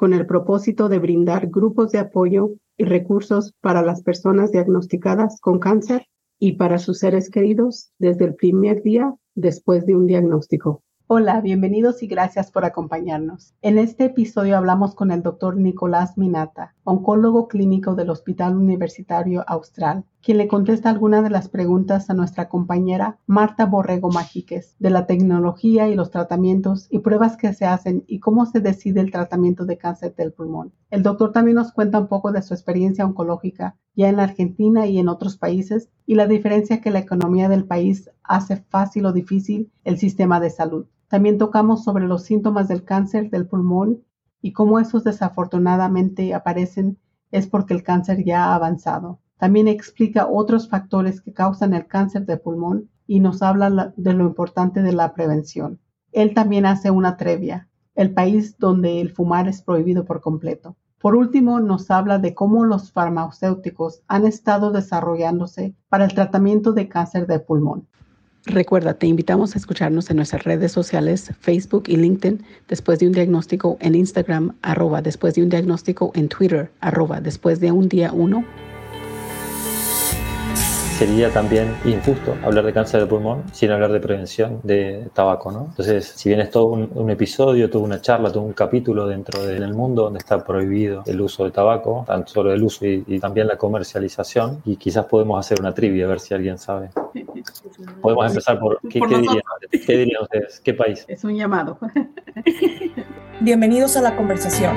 con el propósito de brindar grupos de apoyo y recursos para las personas diagnosticadas con cáncer y para sus seres queridos desde el primer día después de un diagnóstico. Hola, bienvenidos y gracias por acompañarnos. En este episodio hablamos con el doctor Nicolás Minata, oncólogo clínico del Hospital Universitario Austral, quien le contesta algunas de las preguntas a nuestra compañera Marta Borrego Májiques de la tecnología y los tratamientos y pruebas que se hacen y cómo se decide el tratamiento de cáncer del pulmón. El doctor también nos cuenta un poco de su experiencia oncológica ya en la Argentina y en otros países y la diferencia que la economía del país hace fácil o difícil el sistema de salud. También tocamos sobre los síntomas del cáncer del pulmón y cómo esos desafortunadamente aparecen es porque el cáncer ya ha avanzado. También explica otros factores que causan el cáncer de pulmón y nos habla de lo importante de la prevención. Él también hace una trevia, el país donde el fumar es prohibido por completo. Por último, nos habla de cómo los farmacéuticos han estado desarrollándose para el tratamiento de cáncer de pulmón. Recuerda, te invitamos a escucharnos en nuestras redes sociales, Facebook y LinkedIn, después de un diagnóstico en Instagram, arroba después de un diagnóstico en Twitter, arroba después de un día uno sería también injusto hablar de cáncer de pulmón sin hablar de prevención de tabaco, ¿no? Entonces, si bien es todo un, episodio, toda una charla, todo un capítulo dentro del mundo donde está prohibido el uso de tabaco, tanto solo el uso y, también la comercialización, y quizás podemos hacer una trivia a ver si alguien sabe. Podemos empezar por, ¿qué, dirían, ¿qué dirían ustedes? ¿Qué país? Es un llamado. Bienvenidos a la conversación.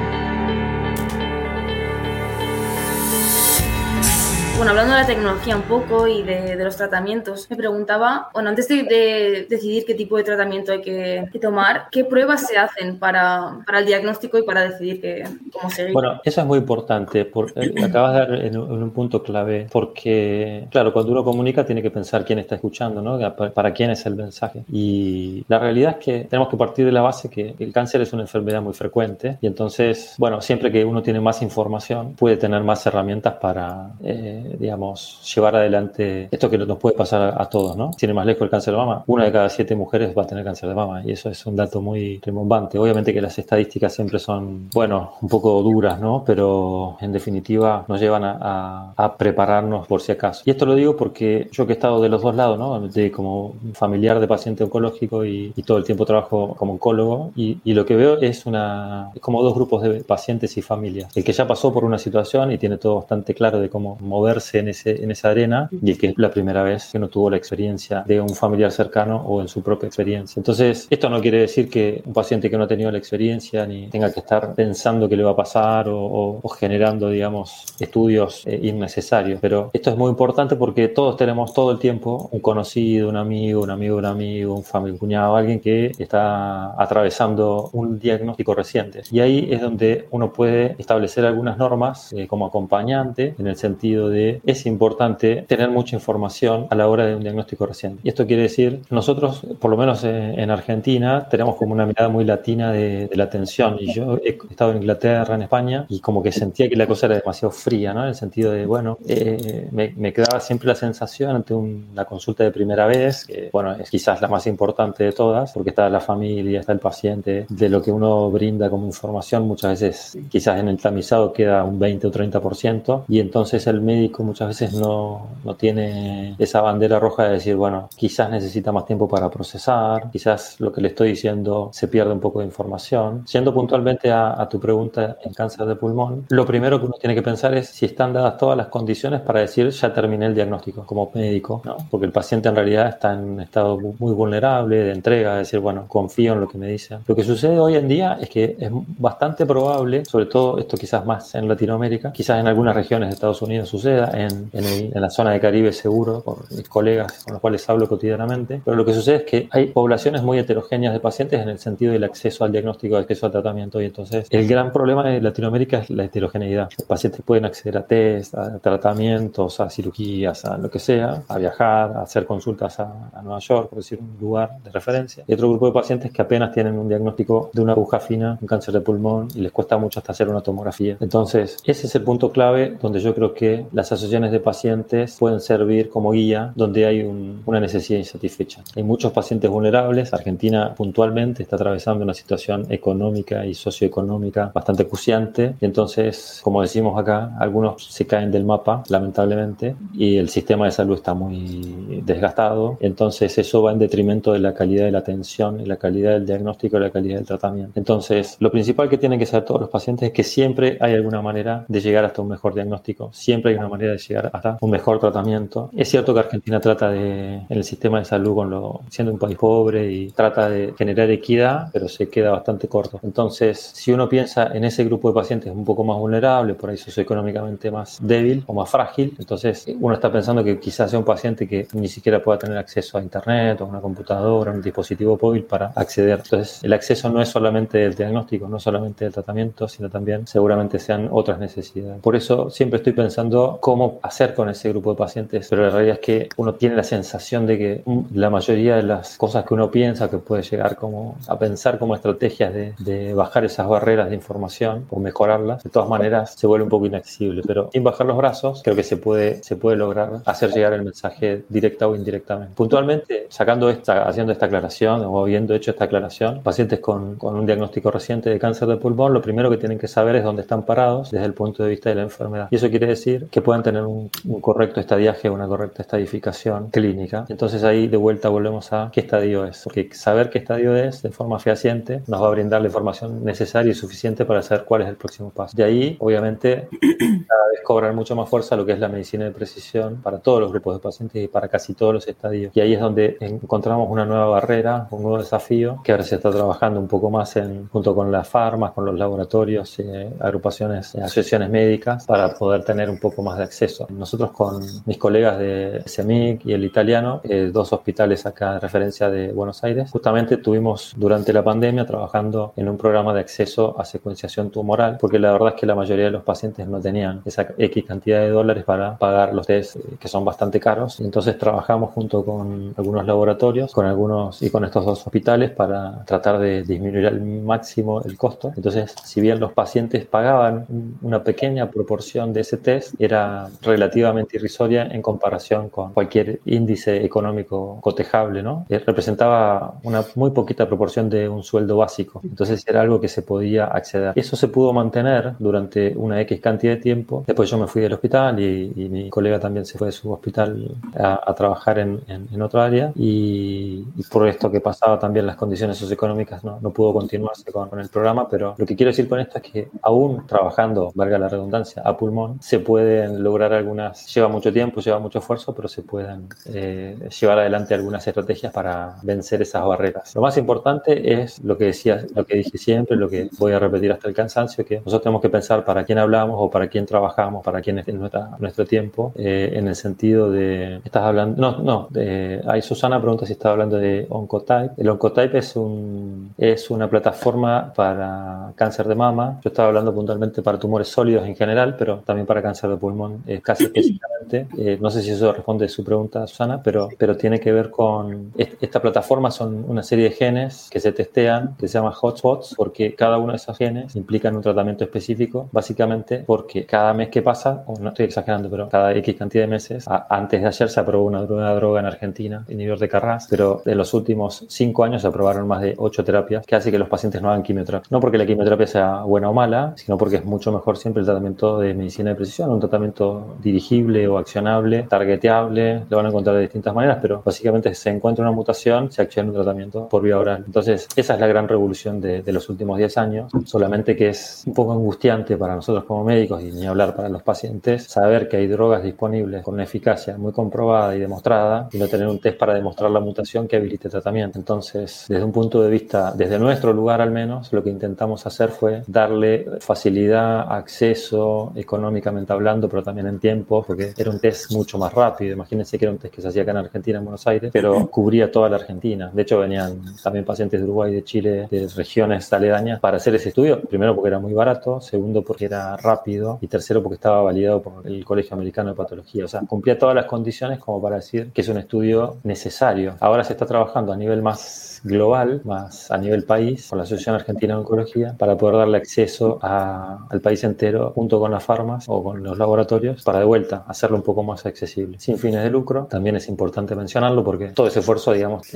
Bueno, hablando de la tecnología un poco y de, los tratamientos, me preguntaba, bueno, antes de, decidir qué tipo de tratamiento hay que, tomar, ¿qué pruebas se hacen para, para, el diagnóstico y para decidir que, cómo seguir? Bueno, eso es muy importante, porque acabas de dar en un, punto clave, porque, claro, cuando uno comunica tiene que pensar quién está escuchando, ¿no? Para quién es el mensaje. Y la realidad es que tenemos que partir de la base que el cáncer es una enfermedad muy frecuente y entonces, bueno, siempre que uno tiene más información, puede tener más herramientas para... Eh, digamos, llevar adelante esto que nos puede pasar a, todos, ¿no? Tiene más lejos el cáncer de mama. Una de cada siete mujeres va a tener cáncer de mama y eso es un dato muy remombante. Obviamente que las estadísticas siempre son, bueno, un poco duras, ¿no? Pero en definitiva nos llevan a, prepararnos por si acaso. Y esto lo digo porque yo que he estado de los dos lados, ¿no? De como familiar de paciente oncológico y, todo el tiempo trabajo como oncólogo y, y, lo que veo es una, es como dos grupos de pacientes y familias. El que ya pasó por una situación y tiene todo bastante claro de cómo mover en, ese, en esa arena y que es la primera vez que no tuvo la experiencia de un familiar cercano o en su propia experiencia. Entonces, esto no quiere decir que un paciente que no ha tenido la experiencia ni tenga que estar pensando qué le va a pasar o, generando, digamos, estudios eh, innecesarios. Pero esto es muy importante porque todos tenemos todo el tiempo un conocido, un amigo, un amigo, un amigo, un familiar, un cuñado, alguien que está atravesando un diagnóstico reciente. Y ahí es donde uno puede establecer algunas normas eh, como acompañante en el sentido de es importante tener mucha información a la hora de un diagnóstico reciente. Y esto quiere decir, nosotros, por lo menos en, Argentina, tenemos como una mirada muy latina de, la atención. Y yo he estado en Inglaterra, en España, y como que sentía que la cosa era demasiado fría, ¿no? En el sentido de, bueno, eh, me, quedaba siempre la sensación ante una consulta de primera vez, que, bueno, es quizás la más importante de todas, porque está la familia, está el paciente, de lo que uno brinda como información, muchas veces quizás en el tamizado queda un 20 o 30%, y entonces el médico muchas veces no, no, tiene esa bandera roja de decir, bueno, quizás necesita más tiempo para procesar, quizás lo que le estoy diciendo se pierde un poco de información. Siendo puntualmente a, tu pregunta en cáncer de pulmón, lo primero que uno tiene que pensar es si están dadas todas las condiciones para decir, ya terminé el diagnóstico como médico, ¿no? porque el paciente en realidad está en un estado muy vulnerable de entrega, de decir, bueno, confío en lo que me dicen. Lo que sucede hoy en día es que es bastante probable, sobre todo esto quizás más en Latinoamérica, quizás en algunas regiones de Estados Unidos suceda, en, la zona de Caribe seguro, por mis colegas con los cuales hablo cotidianamente, pero lo que sucede es que hay poblaciones muy heterogéneas de pacientes en el sentido del acceso al diagnóstico, al acceso al tratamiento, y entonces el gran problema de Latinoamérica es la heterogeneidad. Los pacientes pueden acceder a test, a tratamientos, a cirugías, a lo que sea, a viajar, a hacer consultas a, a Nueva York, por decir un lugar de referencia. Y otro grupo de pacientes que apenas tienen un diagnóstico de una aguja fina, un cáncer de pulmón, y les cuesta mucho hasta hacer una tomografía. Entonces, ese es el punto clave donde yo creo que las asociaciones de pacientes pueden servir como guía donde hay una necesidad insatisfecha. Hay muchos pacientes vulnerables. Argentina puntualmente está atravesando una situación económica y socioeconómica bastante acuciante. Y entonces, como decimos acá, algunos se caen del mapa, lamentablemente, y el sistema de salud está muy desgastado. Entonces, eso va en detrimento de la calidad de la atención, y la calidad del diagnóstico y la calidad del tratamiento. Entonces, lo principal que tienen que saber todos los pacientes es que siempre hay alguna manera de llegar hasta un mejor diagnóstico, siempre hay una manera de llegar hasta un mejor tratamiento. Es cierto que Argentina trata de, en el sistema de salud, con lo, siendo un país pobre y trata de generar equidad, pero se queda bastante corto. Entonces, si uno piensa en ese grupo de pacientes un poco más vulnerable, por ahí socioeconómicamente más débil o más frágil, entonces uno está pensando que quizás sea un paciente que ni siquiera pueda tener acceso a internet o a una computadora, a un dispositivo móvil para acceder. Entonces, el acceso no es solamente el diagnóstico, no solamente el tratamiento, sino también seguramente sean otras necesidades. Por eso siempre estoy pensando cómo hacer con ese grupo de pacientes, pero la realidad es que uno tiene la sensación de que la mayoría de las cosas que uno piensa que puede llegar como a pensar como estrategias de, bajar esas barreras de información o mejorarlas, de todas maneras se vuelve un poco inaccesible, pero sin bajar los brazos creo que se puede, se puede lograr hacer llegar el mensaje directa o indirectamente. Puntualmente, sacando esta, haciendo esta aclaración o habiendo hecho esta aclaración, pacientes con, con un diagnóstico reciente de cáncer de pulmón, lo primero que tienen que saber es dónde están parados desde el punto de vista de la enfermedad. Y eso quiere decir que puedan tener un, un correcto estadiaje, una correcta estadificación clínica. Entonces ahí de vuelta volvemos a qué estadio es, porque saber qué estadio es de forma fehaciente nos va a brindar la información necesaria y suficiente para saber cuál es el próximo paso. De ahí, obviamente, cada vez cobrar mucho más fuerza lo que es la medicina de precisión para todos los grupos de pacientes y para casi todos los estadios. Y ahí es donde encontramos una nueva barrera, un nuevo desafío que ahora se está trabajando un poco más en, junto con las farmas, con los laboratorios, eh, agrupaciones, asociaciones médicas para poder tener un poco más de acceso. Nosotros con mis colegas de CEMIC y el italiano, eh, dos hospitales acá de referencia de Buenos Aires, justamente tuvimos durante la pandemia trabajando en un programa de acceso a secuenciación tumoral, porque la verdad es que la mayoría de los pacientes no tenían esa X cantidad de dólares para pagar los test que son bastante caros. Entonces trabajamos junto con algunos laboratorios, con algunos y con estos dos hospitales para tratar de disminuir al máximo el costo. Entonces, si bien los pacientes pagaban una pequeña proporción de ese test, era relativamente irrisoria en comparación con cualquier índice económico cotejable, ¿no? Eh, representaba una muy poquita proporción de un sueldo básico. Entonces era algo que se podía acceder. Eso se pudo mantener durante una X cantidad de tiempo. Después yo me fui del hospital y, y mi colega también se fue de su hospital a, a trabajar en, en, en, otra área y, y, por esto que pasaba también las condiciones socioeconómicas no, no pudo continuarse con, con, el programa, pero lo que quiero decir con esto es que aún trabajando, valga la redundancia, a pulmón, se pueden lograr algunas, lleva mucho tiempo, lleva mucho esfuerzo, pero se pueden eh, llevar adelante algunas estrategias para vencer esas barreras. Lo más importante es lo que decía, lo que dije siempre, lo que voy a repetir hasta el cansancio, que nosotros tenemos que pensar para quién hablamos o para quién trabajamos, para quién es nuestra, nuestro tiempo, eh, en el sentido de, estás hablando, no, no, de, ahí Susana pregunta si estás hablando de Oncotype. El Oncotype es, un, es una plataforma para cáncer de mama. Yo estaba hablando puntualmente para tumores sólidos en general, pero también para cáncer de pulmón, casi específicamente. Eh, no sé si eso responde a su pregunta, Susana, pero, pero tiene que ver con, esta plataforma son una serie de genes que se testean, que se llama hotspots, porque cada uno de esos genes implican un tratamiento específico, básicamente porque cada mes que pasa, o no estoy exagerando, pero cada X cantidad de meses, antes de ayer se aprobó una, una droga en Argentina, inhibidor de Carras, pero en los últimos cinco años se aprobaron más de ocho terapias que hace que los pacientes no hagan quimioterapia. No porque la quimioterapia sea buena o mala, sino porque es mucho mejor siempre el tratamiento de medicina de precisión, un tratamiento dirigible o accionable, targeteable, lo van a encontrar de distintas maneras, pero básicamente se encuentra una mutación, se acciona un tratamiento por vía oral. Entonces, esa es la gran revolución de, de los últimos 10 años, solamente que es un poco angustiante para nosotros como médicos y ni hablar para los pacientes, saber que hay drogas disponibles con una eficacia muy comprobada y demostrada y no tener un test para demostrar la mutación que habilite tratamiento. Entonces, desde un punto de vista, desde nuestro lugar al menos, lo que intentamos hacer fue darle facilidad, acceso, económicamente hablando, pero también también en tiempo, porque era un test mucho más rápido. Imagínense que era un test que se hacía acá en Argentina, en Buenos Aires, pero cubría toda la Argentina. De hecho, venían también pacientes de Uruguay, de Chile, de regiones aledañas para hacer ese estudio. Primero porque era muy barato, segundo porque era rápido y tercero porque estaba validado por el Colegio Americano de Patología. O sea, cumplía todas las condiciones como para decir que es un estudio necesario. Ahora se está trabajando a nivel más global, más a nivel país, con la Asociación Argentina de Oncología, para poder darle acceso al país entero junto con las farmas o con los laboratorios para de vuelta hacerlo un poco más accesible. Sin fines de lucro, también es importante mencionarlo porque todo ese esfuerzo, digamos,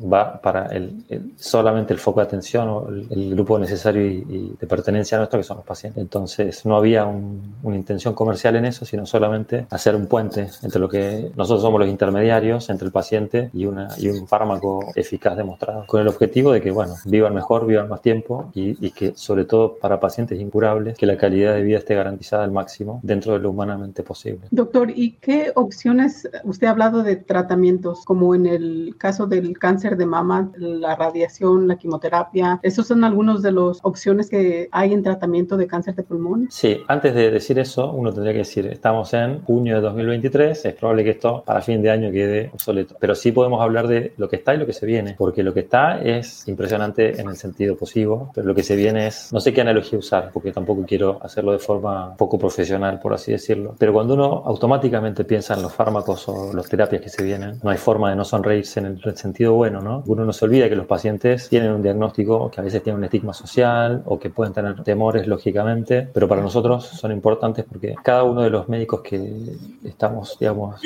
va para el, solamente el foco de atención o el, grupo necesario y, de pertenencia nuestro que son los pacientes. Entonces, no había una intención comercial en eso, sino solamente hacer un puente entre lo que nosotros somos los intermediarios entre el paciente y, una, y un fármaco eficaz demostrado con el objetivo de que, bueno, vivan mejor, vivan más tiempo y, que, sobre todo para pacientes incurables, que la calidad de vida esté garantizada al máximo dentro de lo humanamente posible. Doctor, ¿y qué opciones, usted ha hablado de tratamientos, como en el caso del cáncer de mama, la radiación, la quimioterapia, ¿esos son algunos de las opciones que hay en tratamiento de cáncer de pulmón? Sí, antes de decir eso, uno tendría que decir, estamos en junio de 2023, es probable que esto para fin de año quede obsoleto, pero sí podemos hablar de lo que está y lo que se viene, porque lo que está es impresionante en el sentido positivo, pero lo que se viene es, no sé qué analogía usar, porque tampoco quiero hacerlo de forma poco profesional, por así decirlo, pero cuando uno automáticamente piensa en los fármacos o las terapias que se vienen, no hay forma de no sonreírse en el sentido bueno, ¿no? Uno no se olvida que los pacientes tienen un diagnóstico que a veces tiene un estigma social o que pueden tener temores, lógicamente, pero para nosotros son importantes porque cada uno de los médicos que estamos, digamos,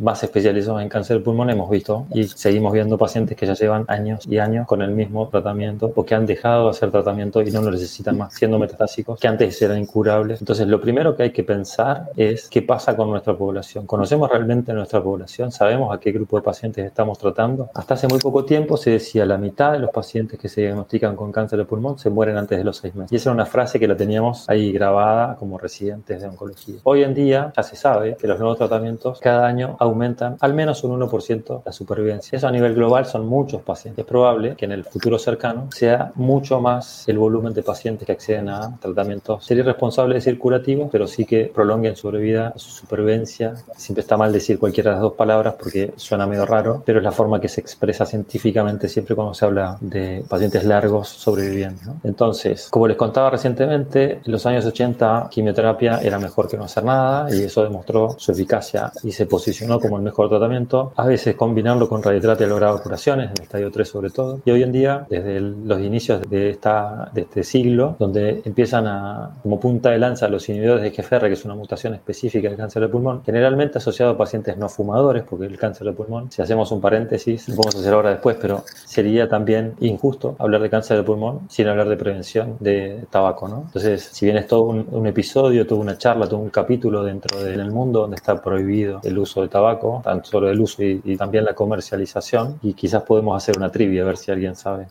más especializados en cáncer de pulmón hemos visto y seguimos viendo pacientes que ya llevan años y años con el mismo tratamiento o que han dejado de hacer tratamiento y no lo necesitan más, siendo metastásicos, que antes eran incurables. Entonces, lo primero que hay que pensar es qué pasa con nuestra población. ¿Conocemos realmente nuestra población? ¿Sabemos a qué grupo de pacientes estamos tratando? Hasta hace muy poco tiempo se decía la mitad de los pacientes que se diagnostican con cáncer de pulmón se mueren antes de los seis meses. Y esa era una frase que la teníamos ahí grabada como residentes de oncología. Hoy en día ya se sabe que los nuevos tratamientos cada año aumentan al menos un 1% la supervivencia. Eso a nivel global son muchos pacientes probable que en el futuro cercano sea mucho más el volumen de pacientes que acceden a tratamientos. Sería irresponsable decir curativos, pero sí que prolonguen su sobrevida, su supervivencia. Siempre está mal decir cualquiera de las dos palabras porque suena medio raro, pero es la forma que se expresa científicamente siempre cuando se habla de pacientes largos sobreviviendo. Entonces, como les contaba recientemente, en los años 80 quimioterapia era mejor que no hacer nada y eso demostró su eficacia y se posicionó como el mejor tratamiento. A veces combinarlo con radioterapia lograba curaciones en el estadio 3 sobre todo. Y hoy en día, desde los inicios de, esta, de este siglo, donde empiezan a, como punta de lanza, los inhibidores de GFR, que es una mutación específica del cáncer de pulmón, generalmente asociado a pacientes no fumadores, porque el cáncer de pulmón, si hacemos un paréntesis, lo podemos hacer ahora después, pero sería también injusto hablar de cáncer de pulmón sin hablar de prevención de tabaco, ¿no? Entonces, si bien es todo un, episodio, toda una charla, todo un capítulo dentro del mundo donde está prohibido el uso de tabaco, tanto solo el uso y, y también la comercialización, y quizás podemos hacer una trivia a ver si alguien sabe.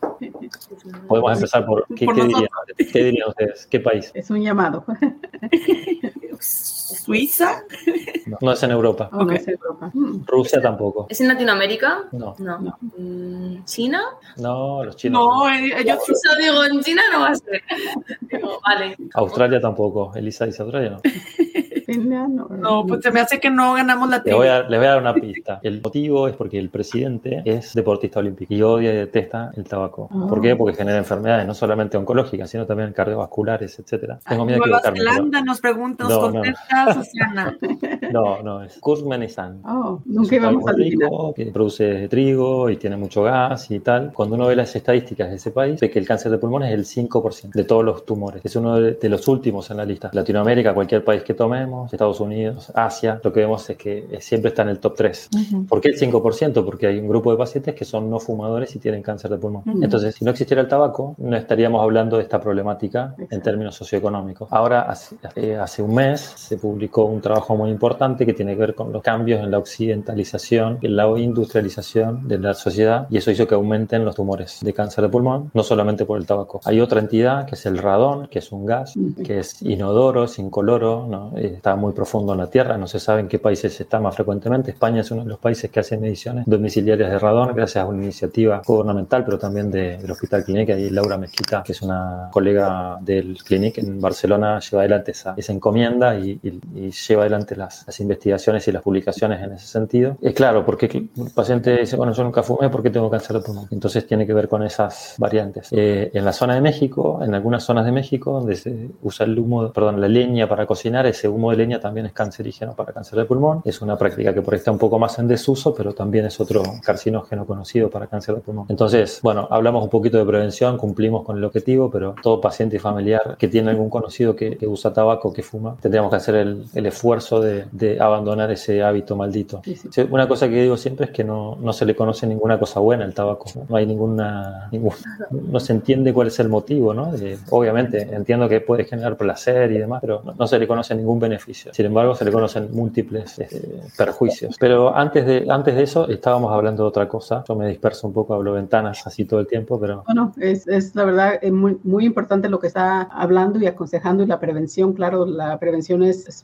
Podemos empezar por, ¿qué, dirían, ustedes? ¿Qué país? Es un llamado. ¿Suiza? No, es en Europa. Mm. Rusia tampoco. ¿Es en Latinoamérica? No. no. Mm, ¿China? No, los chinos. No, eh, yo digo, en China no va a ser. vale. Australia tampoco. Elisa dice Australia, no. No, pues se me hace que no ganamos la le voy, a, le voy a dar una pista. El motivo es porque el presidente es deportista olímpico y odia y detesta el tabaco. ¿Por qué? Porque genera enfermedades no solamente oncológicas, sino también cardiovasculares, etcétera. Tengo miedo de Nueva Zelanda nos pregunta, nos no, contesta Susana. No, no, es Kurkmenistan. Oh, nunca íbamos a rico, que produce trigo y tiene mucho gas y tal. Cuando uno ve las estadísticas de ese país, ve que el cáncer de pulmón es el 5% de todos los tumores. Es uno de, de los últimos en la lista. Latinoamérica, cualquier país que tomemos, Estados Unidos, Asia, lo que vemos es que siempre está en el top 3. ¿Por qué el 5%? Porque hay un grupo de pacientes que son no fumadores y tienen cáncer de pulmón. Entonces, si no existiera el tabaco, no estaríamos hablando de esta problemática en términos socioeconómicos. Ahora, hace, eh, hace, un mes, se publicó un trabajo muy importante que tiene que ver con los cambios en la occidentalización, en la industrialización de la sociedad y eso hizo que aumenten los tumores de cáncer de pulmón, no solamente por el tabaco. Hay otra entidad que es el radón, que es un gas, que es inodoro, es incoloro, ¿no? está muy profundo en la tierra, no se sabe en qué países está más frecuentemente. España es uno de los países que hace mediciones domiciliarias de radón gracias a una iniciativa gubernamental, pero también del Hospital Clínica y Laura Mezquita, que es una colega del Clinic en Barcelona, lleva adelante esa, esa encomienda y, lleva adelante las, las, investigaciones y las publicaciones en ese sentido. Es claro, porque el paciente dice, bueno, yo nunca fumé, ¿por qué tengo cáncer de pulmón? Entonces tiene que ver con esas variantes. Eh, en la zona de México, en algunas zonas de México, donde se usa el humo, perdón, la leña para cocinar, ese humo de leña también es cancerígeno para cáncer de pulmón. Es una práctica que por ahí está un poco más en desuso, pero también es otro carcinógeno conocido para cáncer de pulmón. Entonces, bueno, hablamos un poquito de prevención, cumplimos con el objetivo, pero todo paciente y familiar que tiene algún conocido que, usa tabaco, que fuma, tendríamos que hacer el, el esfuerzo de, de, abandonar ese hábito maldito. Una cosa que digo siempre es que no, no, se le conoce ninguna cosa buena al tabaco. No hay ninguna, ninguna no se entiende cuál es el motivo, ¿no? obviamente, entiendo que puede generar placer y demás, pero no, se le conoce ningún beneficio. Sin embargo, se le conocen múltiples eh, perjuicios. Pero antes de, antes de eso, estábamos hablando de otra cosa. Yo me disperso un poco, hablo ventanas así todo el tiempo, pero... Bueno, es, es la verdad es muy, muy importante lo que está hablando y aconsejando y la prevención, claro, la prevención es,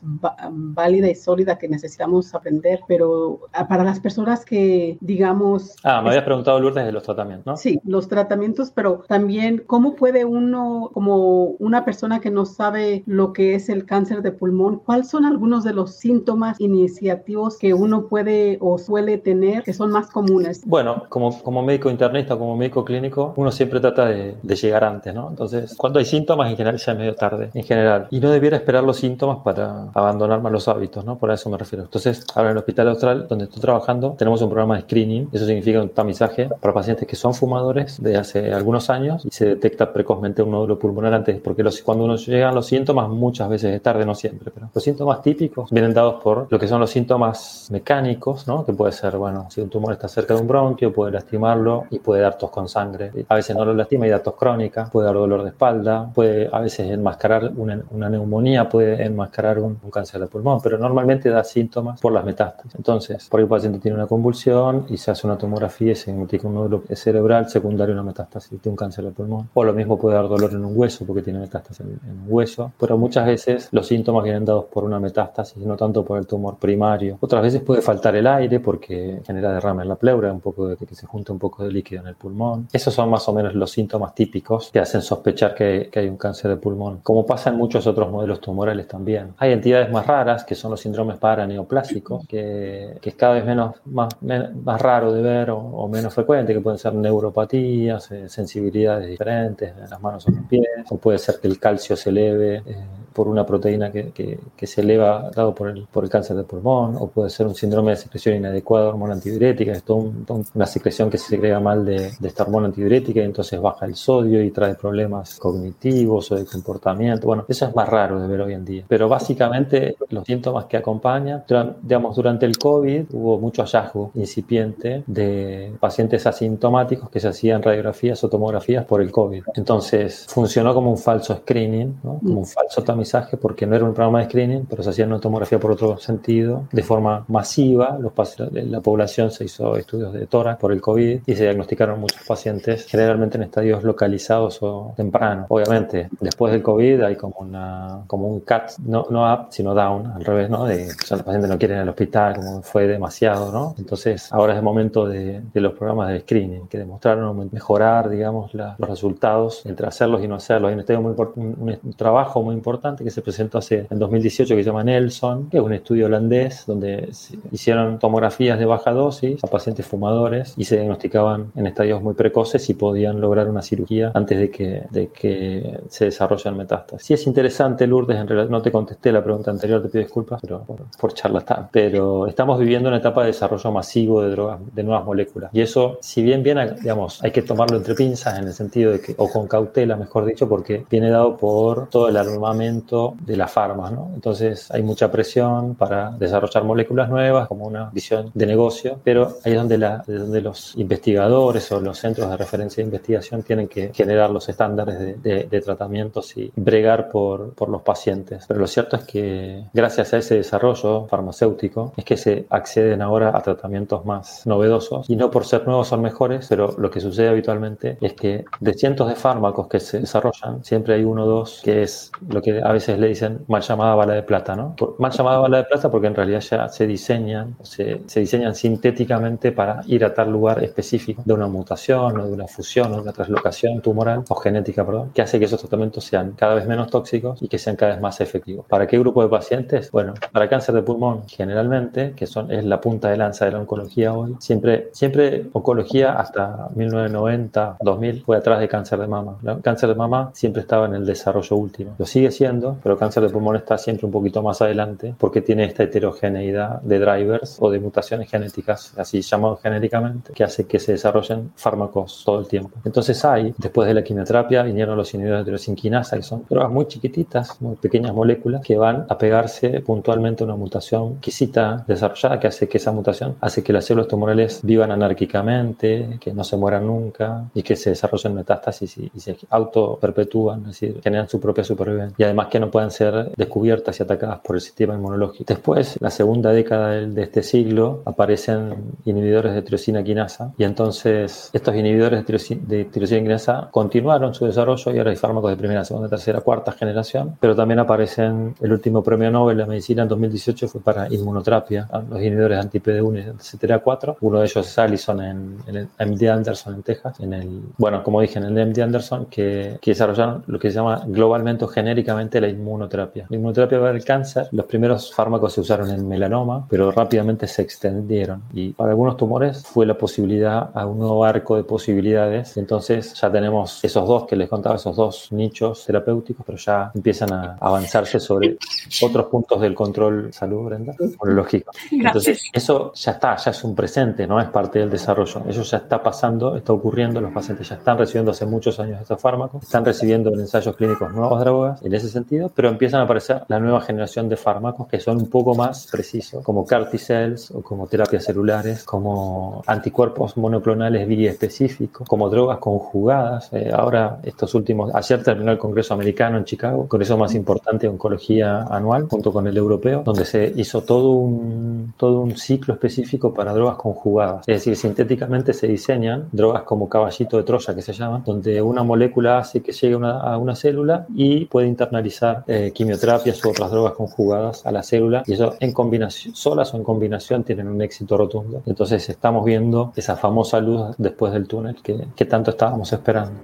válida y sólida que necesitamos aprender, pero ah, para las personas que, digamos... Ah, me habías preguntado, Lourdes, de los tratamientos, ¿no? Sí, los tratamientos, pero también cómo puede uno, como una persona que no sabe lo que es el cáncer de pulmón, ¿cuáles son algunos de los síntomas iniciativos que uno puede o suele tener que son más comunes? Bueno, como, como médico internista, como médico clínico, uno siempre trata de, de llegar antes, ¿no? Entonces, cuando hay síntomas, en general ya es medio tarde, en general. Y no debiera esperar los síntomas para abandonar malos hábitos, ¿no? Por eso me refiero. Entonces, ahora en el Hospital Austral, donde estoy trabajando, tenemos un programa de screening. Eso significa un tamizaje para pacientes que son fumadores de hace algunos años y se detecta precozmente un nódulo pulmonar antes, porque cuando uno llegan los síntomas, muchas veces es tarde, no siempre, pero los síntomas típicos vienen dados por lo que son los síntomas mecánicos, ¿no? Que puede ser, bueno, si un tumor está cerca de un bronquio, puede lastimarlo y puede dar tos con sangre. A veces no lo lastima y da tos crónica, puede dar dolor de espalda, puede a veces enmascarar una, neumonía, puede enmascarar un, cáncer de pulmón, pero normalmente da síntomas por las metástasis. Entonces, por ahí el paciente tiene una convulsión y se hace una tomografía y se identifica un nódulo cerebral secundario a una metástasis de un cáncer de pulmón. O lo mismo puede dar dolor en un hueso porque tiene metástasis en, un hueso, pero muchas veces los síntomas vienen dados por una metástasis, no tanto por el tumor primario. Otras veces puede faltar el aire porque genera derrame en la pleura, un poco de que se junte un poco de líquido en el pulmón. Esos son más o menos los síntomas típicos que hacen sospechar que, que hay un cáncer de pulmón, como pasa en muchos otros modelos tumorales también. Hay entidades más raras que son los síndromes paraneoplásicos, que, que es cada vez menos, más, más raro de ver o, menos frecuente, que pueden ser neuropatías, eh, sensibilidades diferentes en las manos o los pies, o puede ser que el calcio se eleve. Eh, por una proteína que, que, se eleva dado por el, por el cáncer de pulmón, o puede ser un síndrome de secreción inadecuada de hormona antidiurética, es toda una secreción que se segrega mal de, de, esta hormona antidiurética y entonces baja el sodio y trae problemas cognitivos o de comportamiento. Bueno, eso es más raro de ver hoy en día. Pero básicamente los síntomas que acompañan, digamos, durante el COVID hubo mucho hallazgo incipiente de pacientes asintomáticos que se hacían radiografías o tomografías por el COVID. Entonces funcionó como un falso screening, ¿no? como un falso tamizaje porque no era un programa de screening, pero se hacía una tomografía por otro sentido, de forma masiva. Los, la población se hizo estudios de tórax por el COVID y se diagnosticaron muchos pacientes, generalmente en estadios localizados o tempranos. Obviamente, después del COVID hay como, una, como un cat, no, no up, sino down, al revés, ¿no? De, o los pacientes no quieren ir al hospital, como fue demasiado, ¿no? Entonces, ahora es el momento de, de los programas de screening, que demostraron mejorar, digamos, los resultados entre hacerlos y no hacerlos. Hay un, muy, un, un trabajo muy importante que se presentó hace en 2018 que se llama Nelson, que es un estudio holandés donde hicieron tomografías de baja dosis a pacientes fumadores y se diagnosticaban en estadios muy precoces y podían lograr una cirugía antes de que, de que se desarrollen metástasis. Sí es interesante, Lourdes, en realidad no te contesté la pregunta anterior, te pido disculpas pero por, por charlatán, pero estamos viviendo una etapa de desarrollo masivo de drogas, de nuevas moléculas. Y eso, si bien viene, digamos, hay que tomarlo entre pinzas en el sentido de que, o con cautela, mejor dicho, porque viene dado por todo el armamento de la farma. ¿no? Entonces hay mucha presión para desarrollar moléculas nuevas como una visión de negocio, pero ahí es donde, la, donde los investigadores o los centros de referencia de investigación tienen que generar los estándares de, de, tratamientos y bregar por, por los pacientes. Pero lo cierto es que gracias a ese desarrollo farmacéutico es que se acceden ahora a tratamientos más novedosos y no por ser nuevos son mejores, pero lo que sucede habitualmente es que de cientos de fármacos que se desarrollan, siempre hay uno o dos que es lo que a veces le dicen mal llamada bala de plata, ¿no? mal llamada bala de plata porque en realidad ya se diseñan, se, se diseñan sintéticamente para ir a tal lugar específico de una mutación o de una fusión o de una translocación tumoral o genética, perdón, que hace que esos tratamientos sean cada vez menos tóxicos y que sean cada vez más efectivos. ¿Para qué grupo de pacientes? Bueno, para cáncer de pulmón generalmente, que son, es la punta de lanza de la oncología hoy, siempre, siempre oncología hasta 1990, 2000 fue atrás de cáncer de mama. El cáncer de mama siempre estaba en el desarrollo último. Lo sigue siendo, pero cáncer de pulmón está siempre un poquito más adelante porque tiene esta heterogeneidad de drivers o de mutaciones genéticas, así llamados genéricamente, que hace que se desarrollen fármacos todo el tiempo. Entonces hay, después de la quimioterapia, vinieron los inhibidores de tirosinquinasa, que son drogas muy chiquititas, muy pequeñas moléculas, que van a pegarse puntualmente a una mutación quisita desarrollada, que hace que esa mutación hace que las células tumorales vivan anárquicamente, que no se mueran nunca y que se desarrollen metástasis y, se auto perpetúan, es decir, generan su propia supervivencia. Y además que no puedan ser descubiertas y atacadas por el sistema inmunológico. Después, la segunda década de este siglo, aparecen inhibidores de tirosina quinasa y entonces estos inhibidores de tirosina quinasa continuaron su desarrollo y ahora hay fármacos de primera, segunda, tercera, cuarta generación, pero también aparecen el último premio Nobel de medicina en 2018 fue para inmunoterapia, los inhibidores anti-PD1 y anti-CTLA4. Uno de ellos es Allison en, el MD Anderson en Texas, en el, bueno, como dije, en el MD Anderson, que, que desarrollaron lo que se llama globalmente o genéricamente la inmunoterapia. La inmunoterapia para el cáncer, los primeros fármacos se usaron en melanoma, pero rápidamente se extendieron y para algunos tumores fue la posibilidad a un nuevo arco de posibilidades. Entonces ya tenemos esos dos que les contaba, esos dos nichos terapéuticos, pero ya empiezan a avanzarse sobre otros puntos del control salud, Brenda, lógico. Entonces, eso ya está, ya es un presente, no es parte del desarrollo. Eso ya está pasando, está ocurriendo, los pacientes ya están recibiendo hace muchos años estos fármacos, están recibiendo en ensayos clínicos nuevas drogas en ese sentido, pero empiezan a aparecer la nueva generación de fármacos que son un poco más precisos, como CAR cells o como terapias celulares, como anticuerpos monoclonales específicos, como drogas conjugadas. Eh, ahora, estos últimos, ayer terminó el Congreso Americano en Chicago, el congreso más importante de oncología anual, junto con el europeo, donde se hizo todo un, todo un ciclo específico para drogas conjugadas. Es decir, sintéticamente se diseñan drogas como caballito de Troya, que se llaman, donde una molécula hace que llegue a una célula y puede internalizar eh, quimioterapias u otras drogas conjugadas a la célula. Y eso en combinación, solas o en combinación, tienen un éxito rotundo. Entonces estamos viendo esa famosa luz después del túnel que, que tanto estábamos esperando.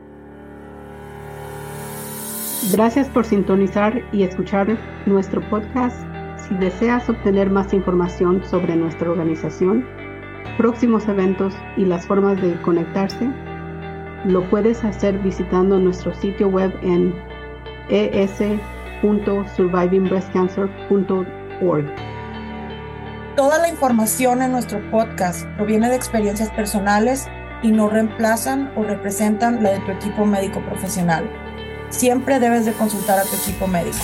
Gracias por sintonizar y escuchar nuestro podcast. Si deseas obtener más información sobre nuestra organización, próximos eventos y las formas de conectarse, lo puedes hacer visitando nuestro sitio web en es.survivingbreastcancer.org. Toda la información en nuestro podcast proviene de experiencias personales y no reemplazan o representan la de tu equipo médico profesional siempre debes de consultar a tu equipo médico.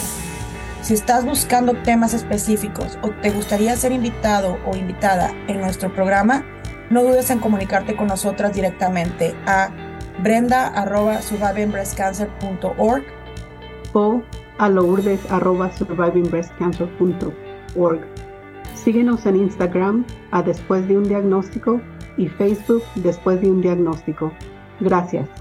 Si estás buscando temas específicos o te gustaría ser invitado o invitada en nuestro programa, no dudes en comunicarte con nosotras directamente a brenda.survivingbreastcancer.org o a. Síguenos en Instagram a Después de un Diagnóstico y Facebook Después de un Diagnóstico. Gracias.